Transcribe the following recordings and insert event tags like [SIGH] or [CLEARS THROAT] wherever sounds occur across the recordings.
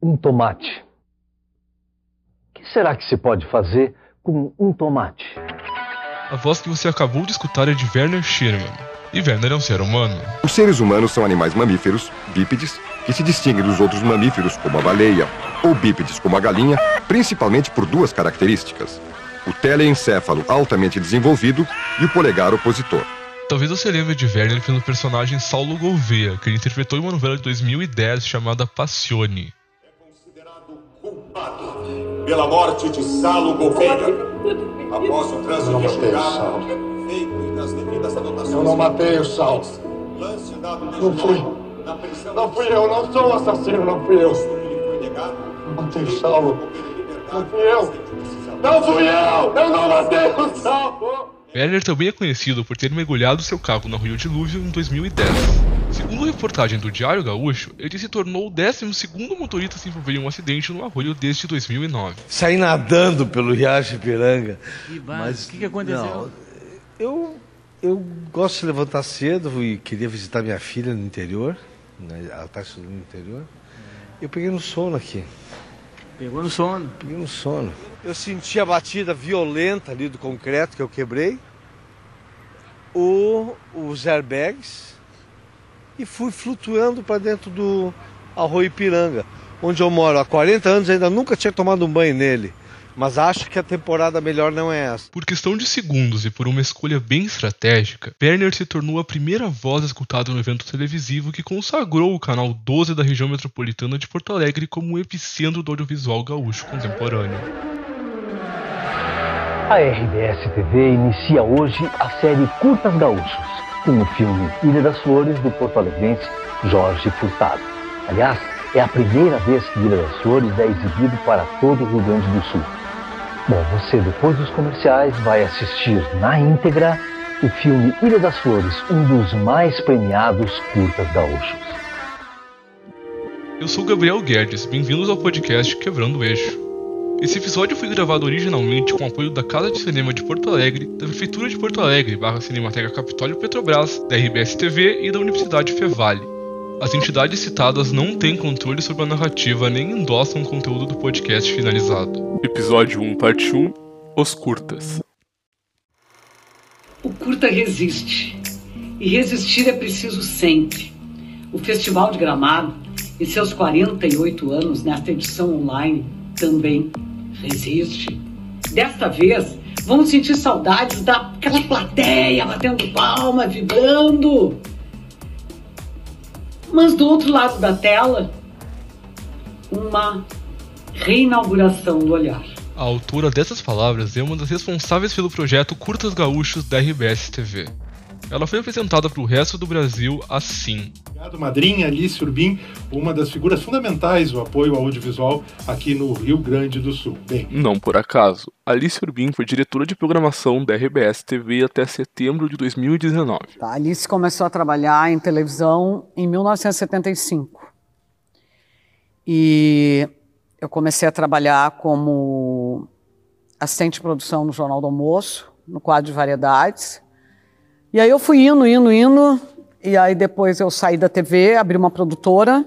um tomate. O que será que se pode fazer com um tomate? A voz que você acabou de escutar é de Werner Sherman. E Werner é um ser humano. Os seres humanos são animais mamíferos, bípedes, que se distinguem dos outros mamíferos, como a baleia, ou bípedes, como a galinha, principalmente por duas características: o teleencéfalo altamente desenvolvido e o polegar opositor. Talvez você lembre de Werner pelo personagem Saulo Gouveia, que ele interpretou em uma novela de 2010 chamada Passione. Pela morte de Saulo Gouveia. Após o trânsito julgado, feito e nas devidas anotações. Eu não matei o Saulo. Lance dado Não fui. na prisão Não fui eu, não sou o assassino, não fui eu. que lhe foi negado. Não matei o Saulo. Não fui eu. Não fui eu! Eu não matei o Saulo! Werner também é conhecido por ter mergulhado seu carro no Rio Dilúvio em 2010. Segundo reportagem do Diário Gaúcho, ele se tornou o 12 motorista a se envolver em um acidente no arroio desde 2009. Saí nadando pelo Riacho Ipiranga. Que Mas o que, que aconteceu? Não, eu, eu gosto de levantar cedo e queria visitar minha filha no interior. Né, ela está estudando no interior. Eu peguei no sono aqui. Pegou no sono. Peguei no sono. Eu senti a batida violenta ali do concreto que eu quebrei. O, os airbags. E fui flutuando para dentro do Arroio Ipiranga, onde eu moro há 40 anos ainda nunca tinha tomado um banho nele. Mas acho que a temporada melhor não é essa. Por questão de segundos e por uma escolha bem estratégica, Werner se tornou a primeira voz escutada no evento televisivo que consagrou o canal 12 da região metropolitana de Porto Alegre como o epicentro do audiovisual gaúcho contemporâneo. A RBS TV inicia hoje a série Curtas Gaúchos, com o filme Ilha das Flores do porto-alegrense Jorge Furtado. Aliás, é a primeira vez que Ilha das Flores é exibido para todo o Rio Grande do Sul. Bom, você depois dos comerciais vai assistir na íntegra o filme Ilha das Flores, um dos mais premiados curtas gaúchos. Eu sou Gabriel Guedes, bem-vindos ao podcast Quebrando o Eixo. Esse episódio foi gravado originalmente com o apoio da Casa de Cinema de Porto Alegre, da Prefeitura de Porto Alegre, barra Cinemateca Capitólio Petrobras, da RBS TV e da Universidade Fevale. As entidades citadas não têm controle sobre a narrativa nem endossam o conteúdo do podcast finalizado. Episódio 1, parte 1 Os Curtas. O curta resiste. E resistir é preciso sempre. O Festival de Gramado, em seus 48 anos nesta edição online, também resiste. Desta vez, vamos sentir saudades daquela plateia batendo palma, vibrando. Mas do outro lado da tela, uma reinauguração do olhar. A autora dessas palavras é uma das responsáveis pelo projeto Curtas Gaúchos da RBS TV. Ela foi apresentada para o resto do Brasil assim. Obrigado, madrinha Alice Urbim, uma das figuras fundamentais do apoio ao audiovisual aqui no Rio Grande do Sul. Bem, Não por acaso, Alice Urbim foi diretora de programação da RBS TV até setembro de 2019. A Alice começou a trabalhar em televisão em 1975. E eu comecei a trabalhar como assistente de produção no Jornal do Almoço, no quadro de variedades. E aí eu fui indo, indo, indo. E aí depois eu saí da TV, abri uma produtora,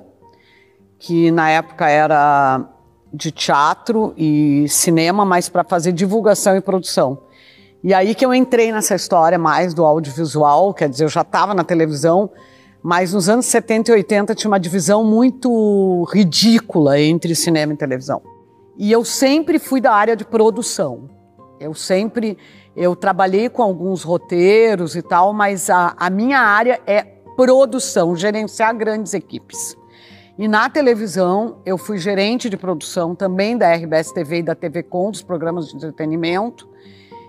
que na época era de teatro e cinema, mas para fazer divulgação e produção. E aí que eu entrei nessa história mais do audiovisual, quer dizer, eu já estava na televisão, mas nos anos 70 e 80 tinha uma divisão muito ridícula entre cinema e televisão. E eu sempre fui da área de produção. Eu sempre, eu trabalhei com alguns roteiros e tal, mas a, a minha área é produção, gerenciar grandes equipes. E na televisão, eu fui gerente de produção também da RBS TV e da TV Com, dos programas de entretenimento.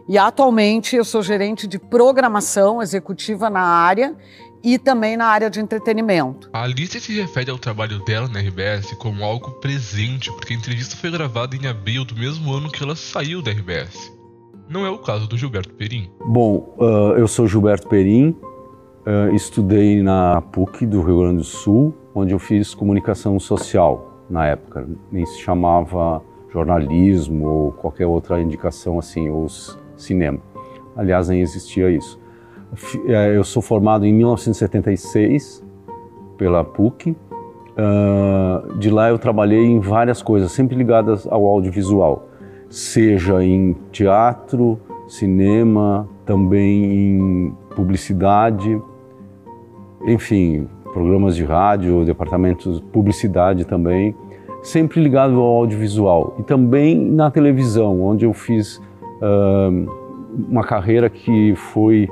E atualmente eu sou gerente de programação executiva na área e também na área de entretenimento. A Alice se refere ao trabalho dela na RBS como algo presente, porque a entrevista foi gravada em abril do mesmo ano que ela saiu da RBS. Não é o caso do Gilberto Perim. Bom, uh, eu sou Gilberto Perim, uh, estudei na PUC do Rio Grande do Sul, onde eu fiz comunicação social na época. Nem se chamava jornalismo ou qualquer outra indicação assim, ou cinema. Aliás, nem existia isso. Eu sou formado em 1976 pela PUC Uh, de lá eu trabalhei em várias coisas, sempre ligadas ao audiovisual, seja em teatro, cinema, também em publicidade, enfim, programas de rádio, departamentos de publicidade também, sempre ligado ao audiovisual. E também na televisão, onde eu fiz uh, uma carreira que foi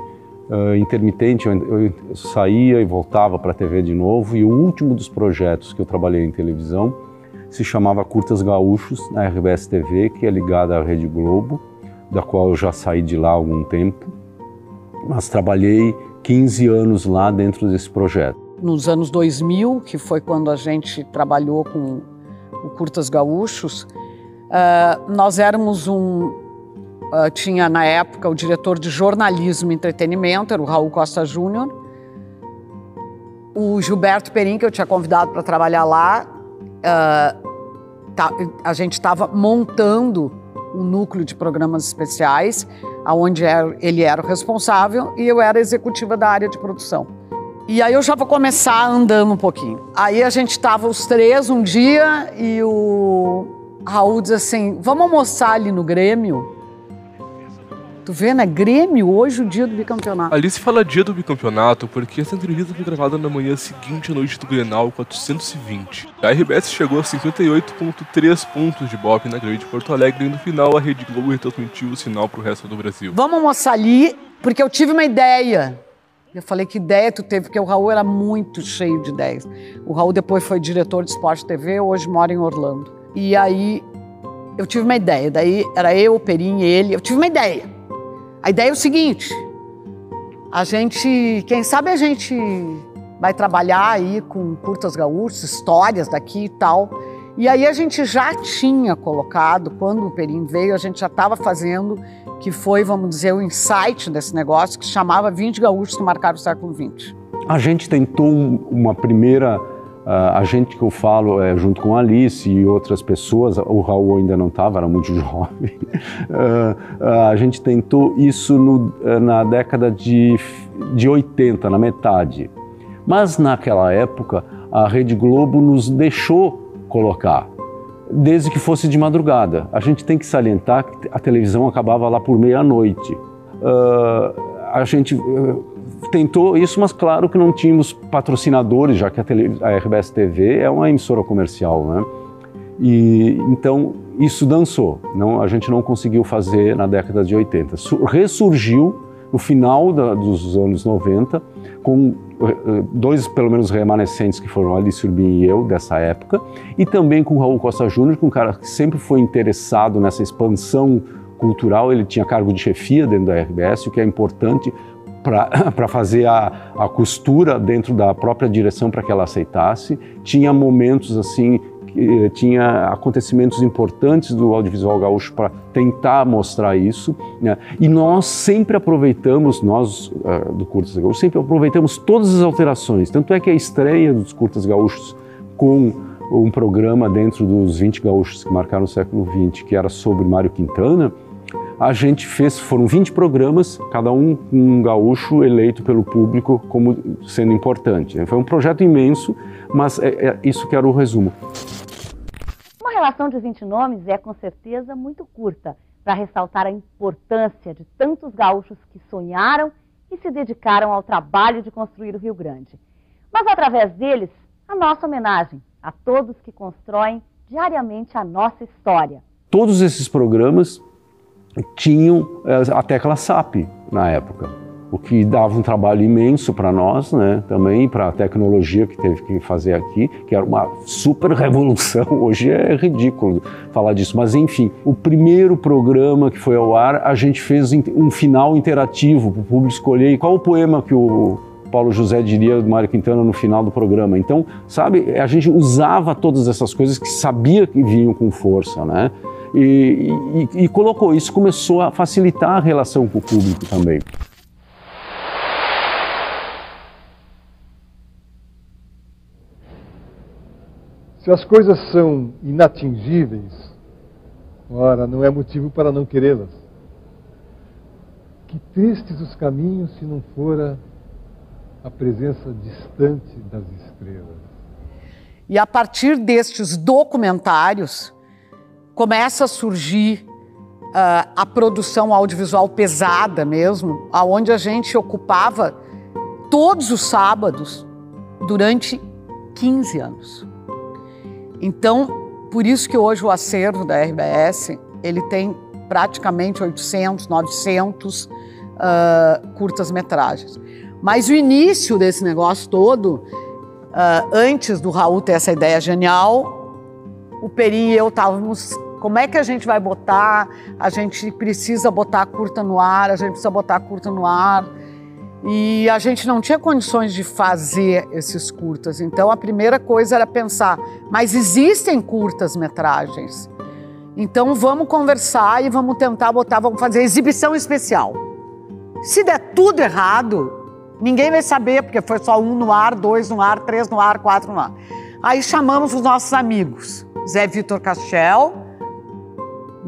uh, intermitente, eu, eu, saía e voltava para a TV de novo. E o último dos projetos que eu trabalhei em televisão se chamava Curtas Gaúchos na RBS TV, que é ligada à Rede Globo, da qual eu já saí de lá há algum tempo, mas trabalhei 15 anos lá dentro desse projeto. Nos anos 2000, que foi quando a gente trabalhou com o Curtas Gaúchos, uh, nós éramos um, Uh, tinha na época o diretor de jornalismo e entretenimento, era o Raul Costa Júnior. O Gilberto Perim, que eu tinha convidado para trabalhar lá, uh, tá, a gente estava montando um núcleo de programas especiais, aonde ele era o responsável e eu era executiva da área de produção. E aí eu já vou começar andando um pouquinho. Aí a gente estava os três um dia e o Raul diz assim: vamos almoçar ali no Grêmio? Tu vê, né? Grêmio, hoje o dia do bicampeonato. Ali se fala dia do bicampeonato porque essa entrevista foi gravada na manhã seguinte à noite do Grenal 420. A RBS chegou a 58,3 pontos de Bop na grande Porto Alegre e no final a Rede Globo retransmitiu o sinal pro resto do Brasil. Vamos almoçar ali, porque eu tive uma ideia. Eu falei, que ideia tu teve? Porque o Raul era muito cheio de ideias. O Raul depois foi diretor de Esporte TV, hoje mora em Orlando. E aí eu tive uma ideia. Daí era eu, o Perim ele. Eu tive uma ideia. A ideia é o seguinte: a gente, quem sabe a gente vai trabalhar aí com curtas gaúchas, histórias daqui e tal. E aí a gente já tinha colocado, quando o Perim veio, a gente já estava fazendo, que foi, vamos dizer, o insight desse negócio, que chamava 20 gaúchos que marcaram o século XX. A gente tentou uma primeira a gente que eu falo, é, junto com a Alice e outras pessoas, o Raul ainda não estava, era muito [LAUGHS] jovem, uh, uh, a gente tentou isso no, na década de, de 80, na metade. Mas naquela época, a Rede Globo nos deixou colocar, desde que fosse de madrugada. A gente tem que salientar que a televisão acabava lá por meia-noite. a gente tentou isso, mas claro que não tínhamos patrocinadores, já que a, tele, a RBS TV é uma emissora comercial, né? E então isso dançou. Não, a gente não conseguiu fazer na década de 80. Ressurgiu no final da, dos anos 90 com eh, dois pelo menos remanescentes que foram Alice Urbim e eu dessa época e também com Raul Costa Júnior, que é um cara que sempre foi interessado nessa expansão cultural, ele tinha cargo de chefia dentro da RBS, o que é importante para [CLEARS THROAT] fazer a, a costura dentro da própria direção para que ela aceitasse. Tinha momentos assim, eh, tinha acontecimentos importantes do audiovisual gaúcho para tentar mostrar isso. Né? E nós sempre aproveitamos, nós uh, do Curtas Gaúchos, sempre aproveitamos todas as alterações. Tanto é que a estreia dos Curtas Gaúchos com um programa dentro dos 20 gaúchos que marcaram o século XX, que era sobre Mário Quintana, a gente fez, foram 20 programas, cada um um gaúcho eleito pelo público como sendo importante. Foi um projeto imenso, mas é, é isso que era o resumo. Uma relação de 20 nomes é com certeza muito curta para ressaltar a importância de tantos gaúchos que sonharam e se dedicaram ao trabalho de construir o Rio Grande. Mas através deles, a nossa homenagem a todos que constroem diariamente a nossa história. Todos esses programas tinham eh, a tecla SAP na época, o que dava um trabalho imenso para nós, né? também para a tecnologia que teve que fazer aqui, que era uma super revolução. [LAUGHS] Hoje é ridículo falar disso, mas enfim, o primeiro programa que foi ao ar, a gente fez um final interativo para o público escolher qual o poema que o Paulo José diria do Mário Quintana no final do programa. Então, sabe, a gente usava todas essas coisas que sabia que vinham com força, né? E, e, e colocou isso, começou a facilitar a relação com o público também. Se as coisas são inatingíveis, ora, não é motivo para não querê-las. Que tristes os caminhos se não fora a presença distante das estrelas. E a partir destes documentários, começa a surgir uh, a produção audiovisual pesada mesmo, aonde a gente ocupava todos os sábados durante 15 anos. Então, por isso que hoje o acervo da RBS, ele tem praticamente 800, 900 uh, curtas-metragens. Mas o início desse negócio todo, uh, antes do Raul ter essa ideia genial, o Peri e eu estávamos como é que a gente vai botar? A gente precisa botar a curta no ar, a gente precisa botar a curta no ar. E a gente não tinha condições de fazer esses curtas. Então a primeira coisa era pensar, mas existem curtas metragens. Então vamos conversar e vamos tentar botar, vamos fazer exibição especial. Se der tudo errado, ninguém vai saber, porque foi só um no ar, dois no ar, três no ar, quatro no ar. Aí chamamos os nossos amigos, Zé Vitor Castel,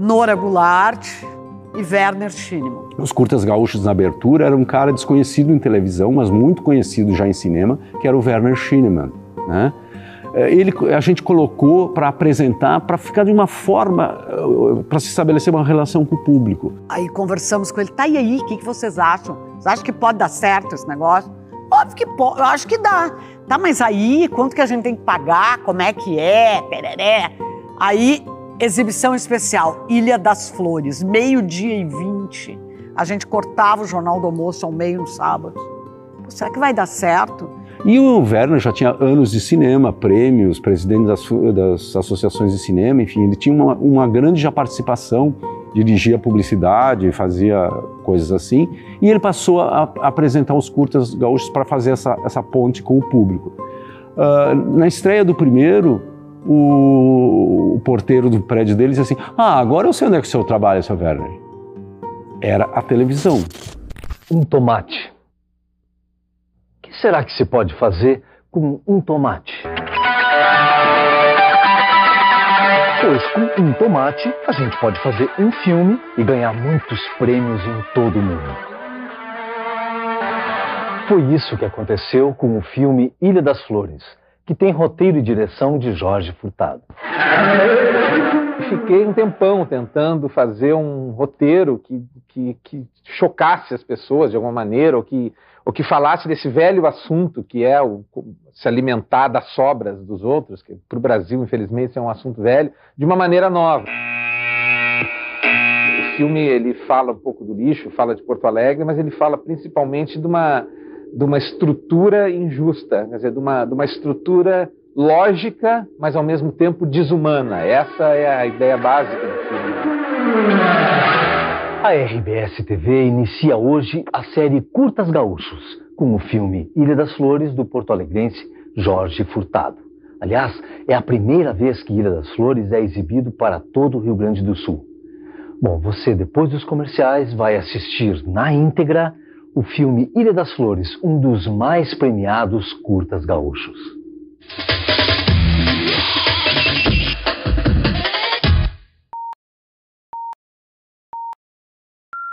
Nora Goulart e Werner Schinemann. Os curtas gaúchos na abertura era um cara desconhecido em televisão, mas muito conhecido já em cinema, que era o Werner Schinemann, né? Eh, ele, a gente colocou para apresentar, para ficar de uma forma, eh, para se estabelecer uma relação com o público. Aí conversamos com ele, tá e aí, o que, que vocês acham? Vocês acham que pode dar certo esse negócio? Óbvio que pode, eu acho que dá. Tá, mas aí, quanto que a gente tem que pagar? Como é que é? Pereré. Aí Exibição especial, Ilha das Flores, meio-dia e vinte. A gente cortava o Jornal do Almoço ao meio no sábado. Pô, será que vai dar certo? E o Werner já tinha anos de cinema, prêmios, presidente das, das associações de cinema, enfim, ele tinha uma, uma grande já participação, dirigia publicidade, fazia coisas assim, e ele passou a, a apresentar os curtas gaúchos para fazer essa, essa ponte com o público. Uh, na estreia do primeiro, o, o, porteiro do prédio dele disse assim: Ah, agora eu sei onde é que o senhor trabalha, seu Werner. Era a televisão. Um tomate. O que será que se pode fazer com um tomate? Pois com um tomate a gente pode fazer um filme e ganhar muitos prêmios em todo o mundo. Foi isso que aconteceu com o filme Ilha das Flores que tem roteiro e direção de Jorge Furtado. Fiquei um tempão tentando fazer um roteiro que, que, que, chocasse as pessoas de alguma maneira, ou que, ou que falasse desse velho assunto que é o, se alimentar das sobras dos outros, que para o Brasil, infelizmente, é um assunto velho, de uma maneira nova. O filme ele fala um pouco do lixo, fala de Porto Alegre, mas ele fala principalmente de uma de uma estrutura injusta, quer dizer, de uma, de uma estrutura lógica, mas ao mesmo tempo desumana. Essa é a ideia básica do filme. A RBS TV inicia hoje a série Curtas Gaúchos, com o filme Ilha das Flores, do porto-alegrense Jorge Furtado. Aliás, é a primeira vez que Ilha das Flores é exibido para todo o Rio Grande do Sul. Bom, você, depois dos comerciais, vai assistir na íntegra o filme Ilha das Flores, um dos mais premiados curtas gaúchos.